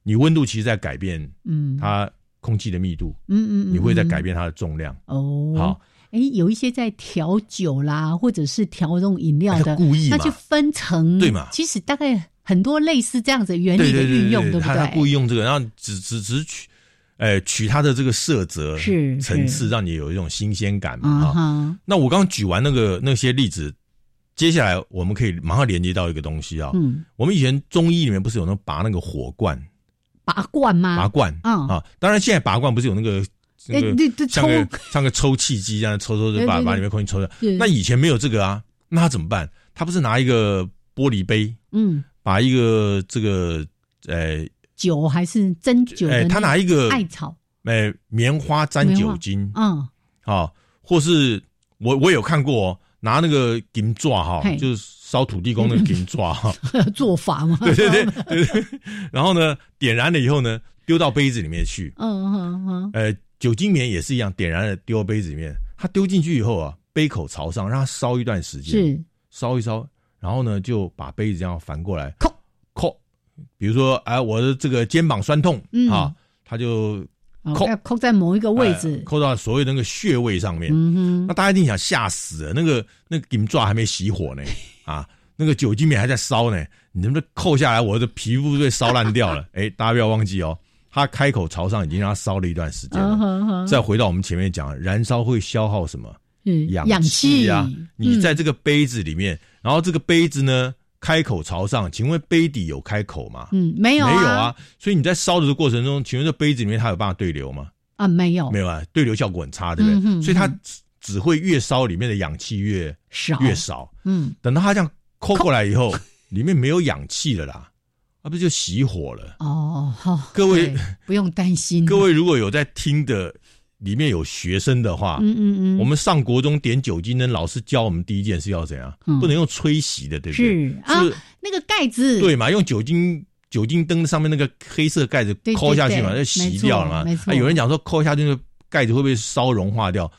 你温度其实在改变，嗯，它空气的密度，嗯嗯，你会在改变它的重量。哦，好，哎，有一些在调酒啦，或者是调这种饮料的，(laughs) 故意那就分层，对嘛？其实大概很多类似这样子原理的运用，对不对？他故意用这个，然后只只只取，呃，取它的这个色泽是层次，让你有一种新鲜感嘛。哈，那我刚刚举完那个那些例子。接下来我们可以马上连接到一个东西啊，嗯，我们以前中医里面不是有那拔那个火罐，拔罐吗？拔罐，嗯。啊，当然现在拔罐不是有那个那个像个像个抽气机这样抽抽就把把里面空气抽掉，那以前没有这个啊，那他怎么办？他不是拿一个玻璃杯，嗯，把一个这个呃酒还是针酒？哎，他拿一个艾草，哎，棉花沾酒精，嗯，啊，或是我我有看过。拿那个金爪哈，就是烧土地公那个金爪哈，(laughs) 做法嘛。对对对对对。(laughs) 然后呢，点燃了以后呢，丢到杯子里面去。嗯嗯嗯。呃，酒精棉也是一样，点燃了丢到杯子里面。它丢进去以后啊，杯口朝上，让它烧一段时间。是。烧一烧，然后呢，就把杯子这样反过来扣扣。比如说，哎，我的这个肩膀酸痛啊，他就。扣要扣在某一个位置，扣到所谓那个穴位上面。嗯哼，那大家一定想吓死了，那个那个金爪还没熄火呢，(laughs) 啊，那个酒精棉还在烧呢，你能不能扣下来？我的皮肤被烧烂掉了。(laughs) 哎，大家不要忘记哦，它开口朝上已经让它烧了一段时间了。再回到我们前面讲，燃烧会消耗什么？氧气啊。你在这个杯子里面，然后这个杯子呢？开口朝上，请问杯底有开口吗？嗯，没有，没有啊。所以你在烧的过程中，请问这杯子里面它有办法对流吗？啊，没有，没有啊，对流效果很差，对不对？所以它只会越烧里面的氧气越少，越少。嗯，等到它这样抠过来以后，里面没有氧气了啦，啊，不就熄火了？哦，好，各位不用担心。各位如果有在听的。里面有学生的话，嗯嗯嗯，我们上国中点酒精灯，老师教我们第一件事要怎样？不能用吹洗的，对不对？是啊，那个盖子对嘛？用酒精酒精灯上面那个黑色盖子抠下去嘛，就洗掉了嘛。没错，有人讲说抠下去那个盖子会不会烧融化掉？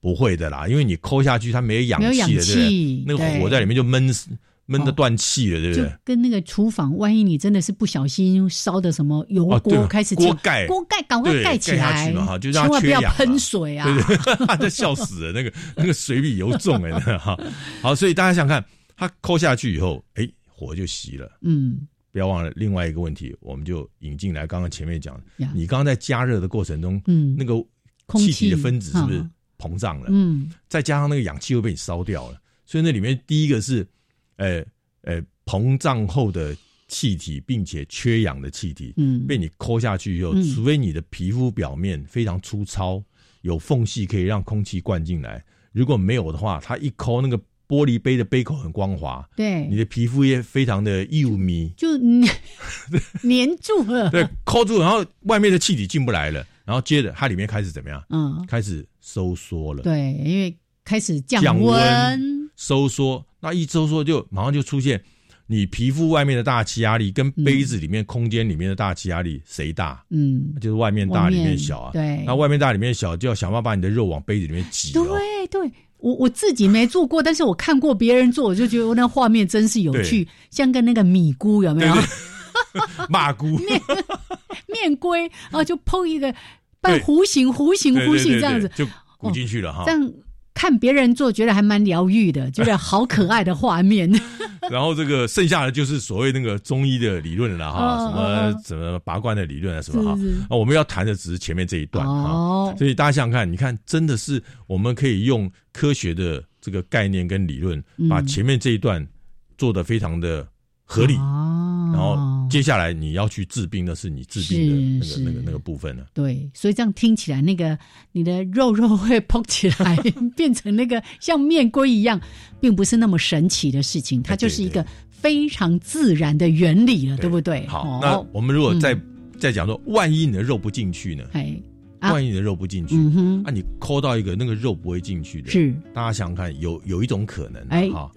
不会的啦，因为你抠下去它没有氧气的，对不对？那个火在里面就闷死。闷的断气了，对不对？就跟那个厨房，万一你真的是不小心烧的什么油锅开始锅盖，锅盖赶快盖起来嘛，哈，就千万不要喷水啊！对对，(laughs) 这笑死了，那个那个水比油重哎，哈。好，所以大家想看，它抠下去以后，哎，火就熄了。嗯，不要忘了另外一个问题，我们就引进来。刚刚前面讲，你刚刚在加热的过程中，嗯，那个气体的分子是不是膨胀了？嗯，再加上那个氧气又被你烧掉了，所以那里面第一个是，呃呃，膨胀后的气体，并且缺氧的气体，嗯，被你抠下去以后，除非你的皮肤表面非常粗糙，有缝隙可以让空气灌进来，如果没有的话，它一抠那个。玻璃杯的杯口很光滑，对，你的皮肤也非常的幼密，(laughs) 就粘粘住了，对，扣住，然后外面的气体进不来了，然后接着它里面开始怎么样？嗯，开始收缩了，对，因为开始降温，收缩，那一收缩就马上就出现你皮肤外面的大气压力跟杯子里面空间里面的大气压力谁大？嗯，就是外面大里面小啊，对，那外面大里面小就要想办法把你的肉往杯子里面挤，对对。我我自己没做过，但是我看过别人做，我就觉得那画面真是有趣，像跟那个米菇有没有？马菇面面龟，然后就碰一个半弧形、弧形、弧形这样子，就鼓进去了哈。这样看别人做，觉得还蛮疗愈的，觉得好可爱的画面。(laughs) 然后这个剩下的就是所谓那个中医的理论了哈，什么什么拔罐的理论啊什么哈。啊，我们要谈的只是前面这一段哈。所以大家想想看，你看真的是我们可以用科学的这个概念跟理论，把前面这一段做的非常的合理。然后接下来你要去治病，那是你治病的那个那个那个部分了。对，所以这样听起来，那个你的肉肉会膨起来，(laughs) 变成那个像面龟一样，并不是那么神奇的事情，它就是一个非常自然的原理了，对不对？好，那我们如果再再讲说，万一你的肉不进去呢？哎，万一你的肉不进去，啊，你抠到一个那个肉不会进去的，是。大家想想看，有有一种可能，哎，哈，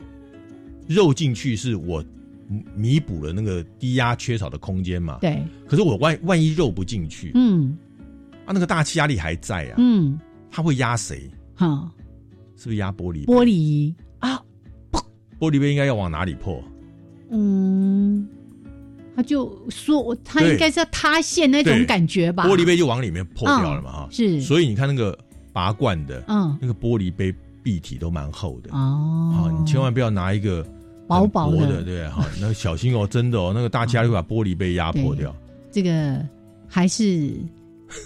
肉进去是我。弥补了那个低压缺少的空间嘛？对。可是我万万一肉不进去，嗯，啊，那个大气压力还在啊，嗯，它会压谁？哈，是不是压玻璃？玻璃啊，玻璃杯应该要往哪里破？嗯，他就说他应该是要塌陷那种感觉吧？玻璃杯就往里面破掉了嘛？哈，是。所以你看那个拔罐的，嗯，那个玻璃杯壁体都蛮厚的哦。啊，你千万不要拿一个。薄薄的，对，好，那小心哦，真的哦，那个大家会把玻璃被压破掉。这个还是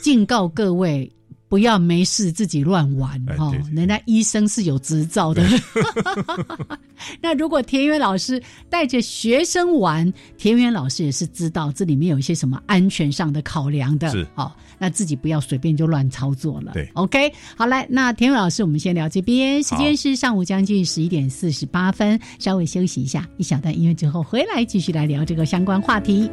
警告各位。不要没事自己乱玩哈，人家医生是有执照的。(laughs) 那如果田园老师带着学生玩，田园老师也是知道这里面有一些什么安全上的考量的。是，好，那自己不要随便就乱操作了。对，OK，好来，那田伟老师，我们先聊这边，时间是上午将近十一点四十八分，稍微休息一下，一小段音乐之后回来继续来聊这个相关话题。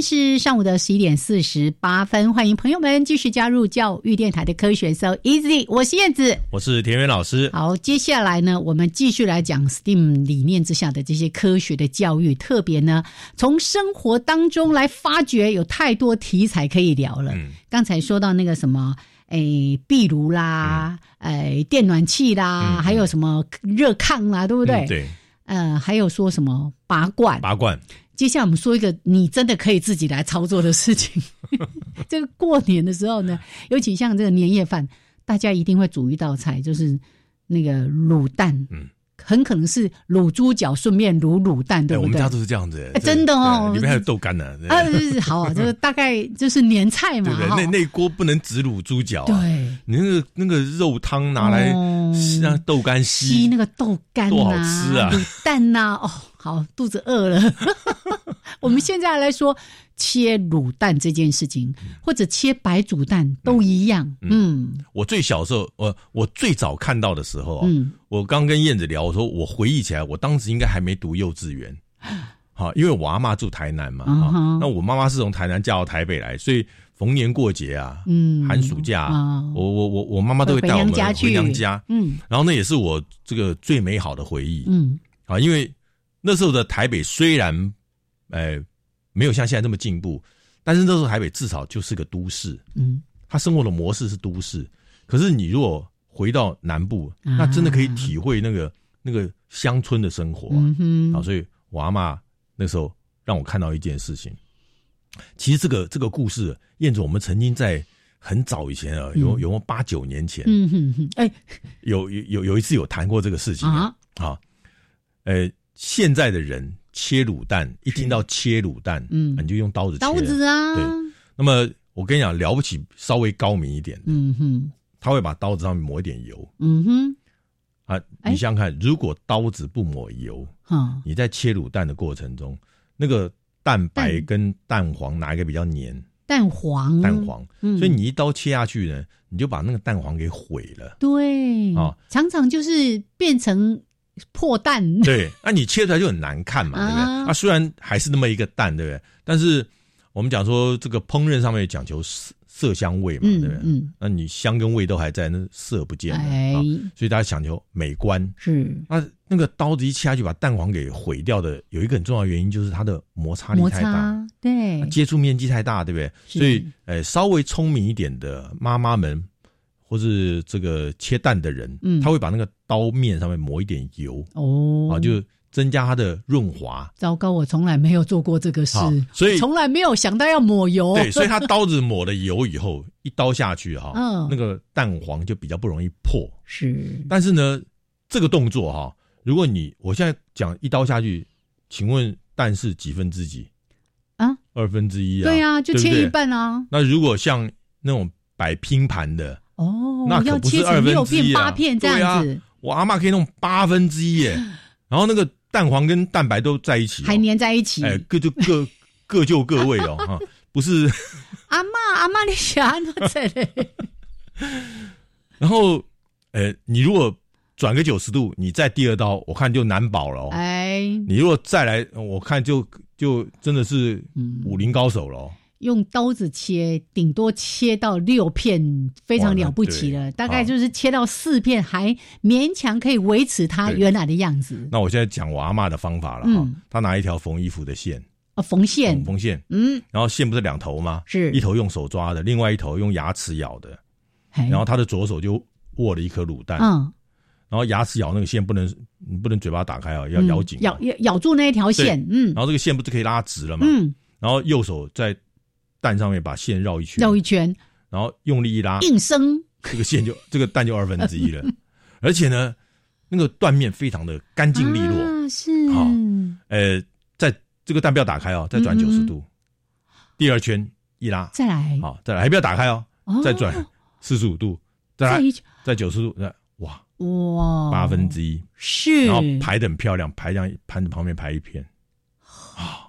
是上午的十一点四十八分，欢迎朋友们继续加入教育电台的科学 So Easy，我是燕子，我是田园老师。好，接下来呢，我们继续来讲 STEAM 理念之下的这些科学的教育，特别呢，从生活当中来发掘，有太多题材可以聊了。刚才说到那个什么，哎，壁炉啦，哎，电暖气啦，还有什么热炕啦，对不对？对。呃，还有说什么拔罐？拔罐。接下来我们说一个你真的可以自己来操作的事情。这 (laughs) 个过年的时候呢，尤其像这个年夜饭，大家一定会煮一道菜，就是那个卤蛋。嗯。很可能是卤猪脚，顺便卤卤蛋，对不对？我们家都是这样子，真的哦。里面还有豆干呢。啊，好，这个大概就是年菜嘛。对对，那那锅不能只卤猪脚。对，你那个那个肉汤拿来让豆干吸，吸那个豆干，多好吃啊！卤蛋呐，哦，好，肚子饿了。(laughs) 我们现在来说切卤蛋这件事情，或者切白煮蛋都一样。嗯，我最小时候，我我最早看到的时候啊，我刚跟燕子聊，我说我回忆起来，我当时应该还没读幼稚园。(gasps) 好，因为我阿妈住台南嘛，那我妈妈是从台南嫁到台北来，所以逢年过节啊，嗯，寒暑假，我我我我妈妈都会带我们回娘家，嗯，然后那也是我这个最美好的回忆，嗯，啊，因为那时候的台北虽然，哎，没有像现在这么进步，但是那时候台北至少就是个都市，嗯，他生活的模式是都市，可是你如果回到南部，那真的可以体会那个那个乡村的生活，啊，所以我阿妈。那时候让我看到一件事情，其实这个这个故事，燕子，我们曾经在很早以前啊，有有八九年前，嗯哼哼，哎，有有有一次有谈过这个事情啊，啊，呃，现在的人切卤蛋，一听到切卤蛋，嗯，你就用刀子切，刀子啊，对。那么我跟你讲，了不起，稍微高明一点的，嗯哼，他会把刀子上面抹一点油，嗯哼。啊，你想想看，如果刀子不抹油，你在切卤蛋的过程中，那个蛋白跟蛋黄哪一个比较黏？蛋黄，蛋黄。所以你一刀切下去呢，你就把那个蛋黄给毁了。对，啊，常常就是变成破蛋。(laughs) 对，那你切出来就很难看嘛，对不对？啊，虽然还是那么一个蛋，对不对？但是我们讲说这个烹饪上面讲求色。色香味嘛，对不对？嗯，那你香跟味都还在，那色不见了啊。所以大家讲究美观是。那那个刀子一切下去把蛋黄给毁掉的，有一个很重要原因就是它的摩擦力太大，对，接触面积太大，对不对？所以，呃，稍微聪明一点的妈妈们，或是这个切蛋的人，嗯，他会把那个刀面上面抹一点油哦，啊，就。增加它的润滑。糟糕，我从来没有做过这个事，所以从来没有想到要抹油。对，所以他刀子抹了油以后，一刀下去哈，嗯，那个蛋黄就比较不容易破。是，但是呢，这个动作哈，如果你我现在讲一刀下去，请问蛋是几分之几啊？二分之一啊？对啊，就切一半啊。那如果像那种摆拼盘的哦，那可不是二分之一啊，这样子。我阿妈可以弄八分之一耶，(laughs) 然后那个。蛋黄跟蛋白都在一起，还粘在一起，哎，各就各 (laughs) 各就各位哦，哈，不是。(laughs) 阿妈，阿妈，你想哪在嘞？然后，呃，你如果转个九十度，你再第二刀，我看就难保了哦。哎，你如果再来，我看就就真的是武林高手了。用刀子切，顶多切到六片，非常了不起了。大概就是切到四片，还勉强可以维持它原来的样子。那我现在讲我阿妈的方法了哈。她拿一条缝衣服的线啊，缝线，缝线，嗯，然后线不是两头吗？是一头用手抓的，另外一头用牙齿咬的。然后她的左手就握了一颗卤蛋，嗯，然后牙齿咬那个线不能，你不能嘴巴打开啊，要咬紧，咬咬咬住那一条线，嗯，然后这个线不是可以拉直了吗？嗯，然后右手在。蛋上面把线绕一圈，绕一圈，然后用力一拉，硬生，这个线就 (laughs) 这个蛋就二分之一了。而且呢，那个断面非常的干净利落，是。好。呃，在这个蛋不要打开哦，再转九十度，第二圈一拉，再来，好，再来，还不要打开哦，再转四十五度，再来，再九十度，哇哇，八分之一。是，然后排的很漂亮，排这样盘子旁边排一片，啊。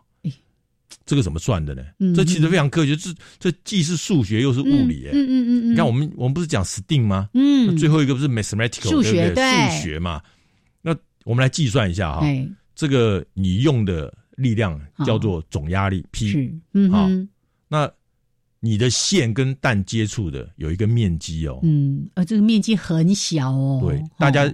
这个怎么算的呢？这其实非常科学，这这既是数学又是物理。哎，嗯嗯嗯你看，我们我们不是讲 STEAM 吗？嗯，最后一个不是 mathematical 数学对数学嘛？那我们来计算一下哈，这个你用的力量叫做总压力 P。嗯，好，那你的线跟蛋接触的有一个面积哦。嗯，呃，这个面积很小哦。对，大家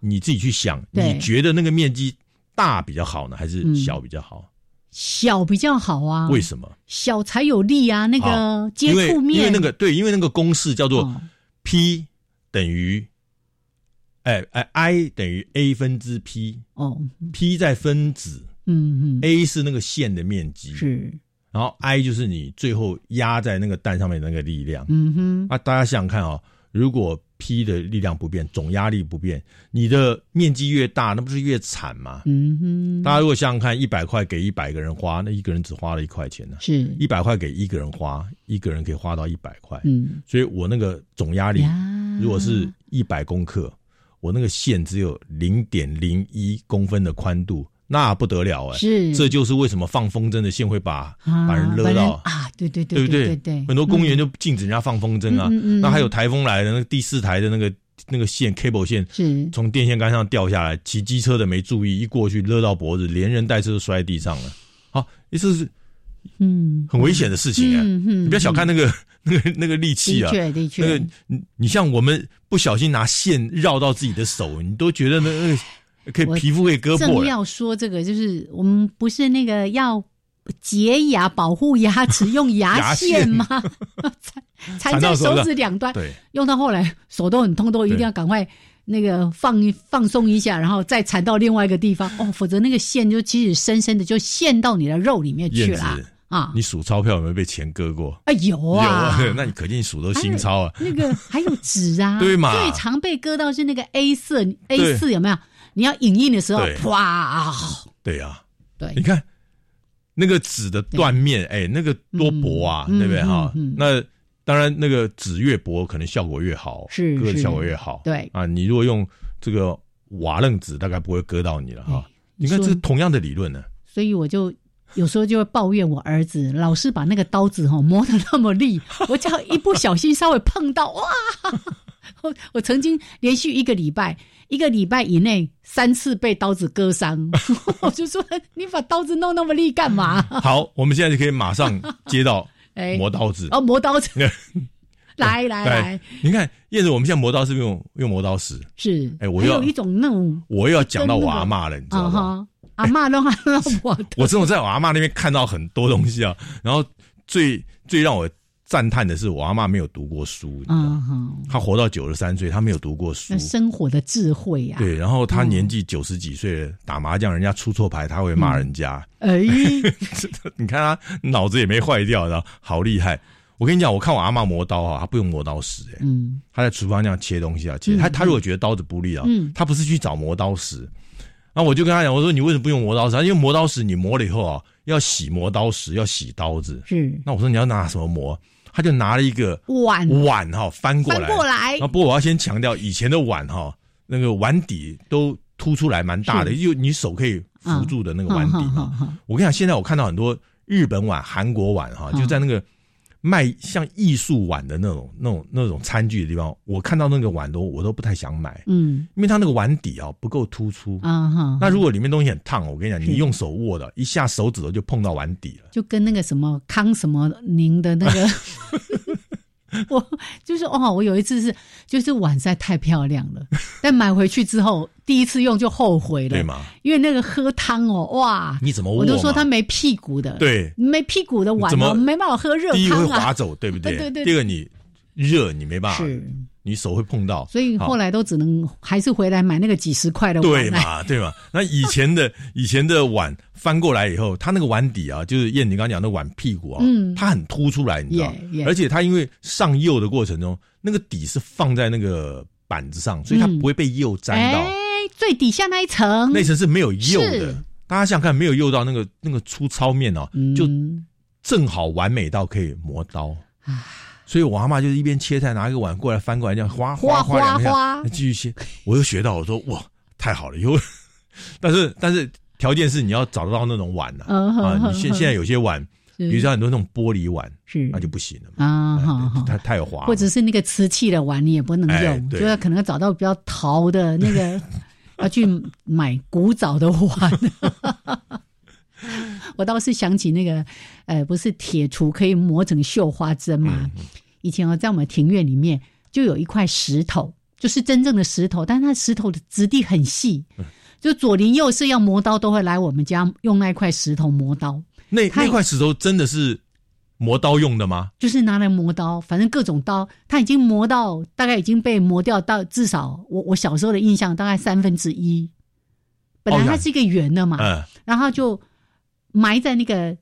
你自己去想，你觉得那个面积大比较好呢，还是小比较好？小比较好啊，为什么？小才有力啊，那个接触面，因为那个对，因为那个公式叫做 P 等于，哎哎，I 等于 A 分之 P 哦，P 在分子，嗯嗯，A 是那个线的面积是，然后 I 就是你最后压在那个蛋上面那个力量，嗯哼，啊，大家想想看哦，如果 P 的力量不变，总压力不变，你的面积越大，那不是越惨吗？嗯哼。大家如果想想看，一百块给一百个人花，那一个人只花了一块钱呢。是。一百块给一个人花，一个人可以花到一百块。嗯。所以我那个总压力，如果是一百公克，我那个线只有零点零一公分的宽度，那不得了哎，是，这就是为什么放风筝的线会把把人勒到啊，对对对，对不对？对，很多公园就禁止人家放风筝啊。那还有台风来了，那个第四台的那个那个线 cable 线是从电线杆上掉下来，骑机车的没注意，一过去勒到脖子，连人带车都摔在地上了。好，意思是嗯，很危险的事情啊。你不要小看那个 (laughs) 那个那个力气啊，的确的确。那个你你像我们不小心拿线绕到自己的手，你都觉得那个。可以皮肤可以割破。正要说这个，就是我们不是那个要洁牙保护牙齿用牙 (laughs) 线吗？(laughs) (laughs) 缠缠在手指两端，对，用到后来手都很痛，都一定要赶快那个放放松一下，然后再缠到另外一个地方哦，否则那个线就其实深深的就陷到你的肉里面去了啊！你数钞票有没有被钱割过？啊有啊，那你可见数都新钞啊。那个还有纸啊，对嘛？最常被割到是那个 A 四 A 四有没有？你要影印的时候，啪！对呀，对，你看那个纸的断面，哎，那个多薄啊，对不对哈？那当然，那个纸越薄，可能效果越好，是割的效果越好。对啊，你如果用这个瓦楞纸，大概不会割到你了哈。你看，这是同样的理论呢。所以我就有时候就会抱怨我儿子，老是把那个刀子哈磨得那么利，(laughs) 我只要一不小心稍微碰到，哇！我我曾经连续一个礼拜，一个礼拜以内三次被刀子割伤，(laughs) 我就说你把刀子弄那么利干嘛？好，我们现在就可以马上接到 (laughs) 磨刀子。哦，磨刀子，(laughs) 来来来，你看燕子，我们现在磨刀是用用磨刀石，是。哎，我有一种那种，我又要讲到我阿妈了，你知道吗？阿妈让让我，我这种在我阿妈那边看到很多东西啊，然后最最让我。赞叹的是，我阿妈没有读过书，嗯，她活到九十三岁，她没有读过书，生活的智慧呀。对，然后她年纪九十几岁，打麻将人家出错牌，她会骂人家。哎，(laughs) 你看她脑子也没坏掉，然后好厉害。我跟你讲，我看我阿妈磨刀啊，她不用磨刀石，哎，嗯，她在厨房那样切东西啊，切。她她如果觉得刀子不利啊，嗯，她不是去找磨刀石。那我就跟她讲，我说你为什么不用磨刀石？因为磨刀石你磨了以后啊，要洗磨刀石，要洗刀子。是。那我说你要拿什么磨？他就拿了一个碗碗哈翻过来，过来。不过我要先强调，以前的碗哈，那个碗底都凸出来蛮大的，就你手可以扶住的那个碗底嘛。我跟你讲，现在我看到很多日本碗、韩国碗哈，就在那个。卖像艺术碗的那种、那种、那种餐具的地方，我看到那个碗都我都不太想买，嗯，因为它那个碗底啊不够突出啊哈。那如果里面东西很烫，我跟你讲，你用手握的，一下手指头就碰到碗底了，就跟那个什么康什么宁的那个。(laughs) (laughs) 我就是哦，我有一次是就是碗实在太漂亮了，但买回去之后第一次用就后悔了，对吗？因为那个喝汤哦，哇，你怎么我都说它没屁股的，对，没屁股的碗哦，没办法喝热汤啊。第一会滑走，对不 (laughs) 对？对对。第二个你热，你没办法。你手会碰到，所以后来都只能还是回来买那个几十块的碗。对嘛，(laughs) 对嘛。那以前的以前的碗翻过来以后，它那个碗底啊，就是燕你刚刚讲的碗屁股啊，嗯，它很凸出来，你知道而且它因为上釉的过程中，那个底是放在那个板子上，所以它不会被釉沾到。哎，最底下那一层，那层是没有釉的。大家想想看，没有釉到那个那个粗糙面哦，就正好完美到可以磨刀啊。所以我阿妈就是一边切菜，拿一个碗过来翻过来，这样哗哗哗两下，继续切。我又学到，我说哇，太好了！以后，但是但是条件是你要找得到那种碗呢啊！你现现在有些碗，比如说很多那种玻璃碗，是那就不行了啊！太太有滑，或者是那个瓷器的碗，你也不能用，就要可能要找到比较陶的那个，(laughs) 要去买古早的碗。(laughs) 我倒是想起那个，呃，不是铁锄可以磨成绣花针嘛？以前哦，在我们庭院里面就有一块石头，就是真正的石头，但是它石头的质地很细，就左邻右舍要磨刀都会来我们家用那块石头磨刀。那那块石头真的是磨刀用的吗？就是拿来磨刀，反正各种刀，它已经磨到大概已经被磨掉到至少我我小时候的印象大概三分之一。本来它是一个圆的嘛，然后就。埋在那个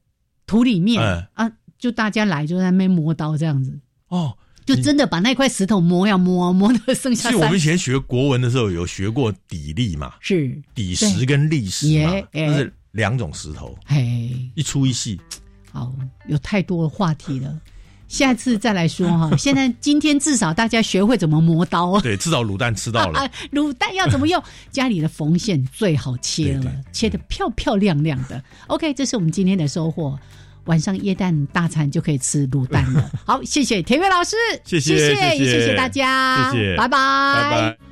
土里面啊，就大家来就在那边磨刀这样子。哦，就真的把那块石头磨呀磨磨的剩下。其实我们以前学国文的时候有学过砥砺嘛，是。砥石跟砾石嘛，那是两种石头，嘿，一粗一细。好，有太多的话题了。下次再来说哈。(laughs) 现在今天至少大家学会怎么磨刀，对，至少卤蛋吃到了。(laughs) 卤蛋要怎么用？家里的缝线最好切了，切的漂漂亮亮的。OK，这是我们今天的收获。晚上椰蛋大餐就可以吃卤蛋了。(laughs) 好，谢谢田悦老师，谢谢，谢谢大家，谢谢，拜拜，拜拜。